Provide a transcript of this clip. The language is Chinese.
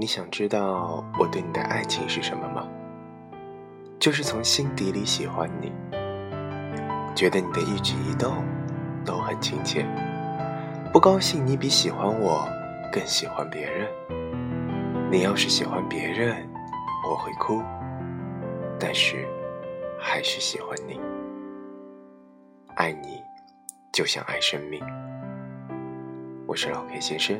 你想知道我对你的爱情是什么吗？就是从心底里喜欢你觉得你的一举一动都很亲切不高兴你比喜欢我更喜欢别人。你要是喜欢别人我会哭但是还是喜欢你。爱你就像爱生命。我是老 k 先生。